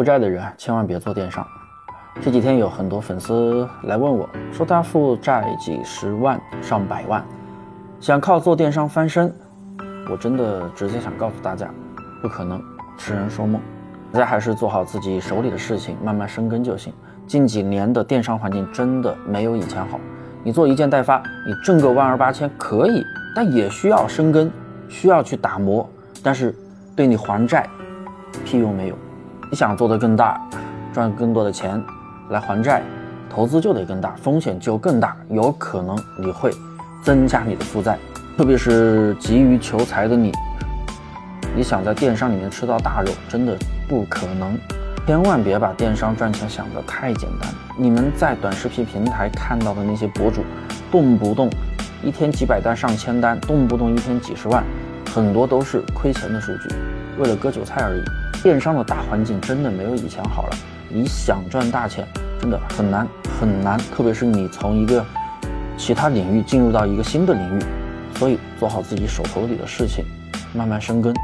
负债的人千万别做电商。这几天有很多粉丝来问我，说他负债几十万、上百万，想靠做电商翻身。我真的直接想告诉大家，不可能，痴人说梦。大家还是做好自己手里的事情，慢慢生根就行。近几年的电商环境真的没有以前好。你做一件代发，你挣个万儿八千可以，但也需要生根，需要去打磨。但是对你还债，屁用没有。你想做得更大，赚更多的钱来还债，投资就得更大，风险就更大，有可能你会增加你的负债。特别是急于求财的你，你想在电商里面吃到大肉，真的不可能。千万别把电商赚钱想得太简单。你们在短视频平台看到的那些博主，动不动一天几百单、上千单，动不动一天几十万，很多都是亏钱的数据，为了割韭菜而已。电商的大环境真的没有以前好了，你想赚大钱真的很难很难，特别是你从一个其他领域进入到一个新的领域，所以做好自己手头里的事情，慢慢生根。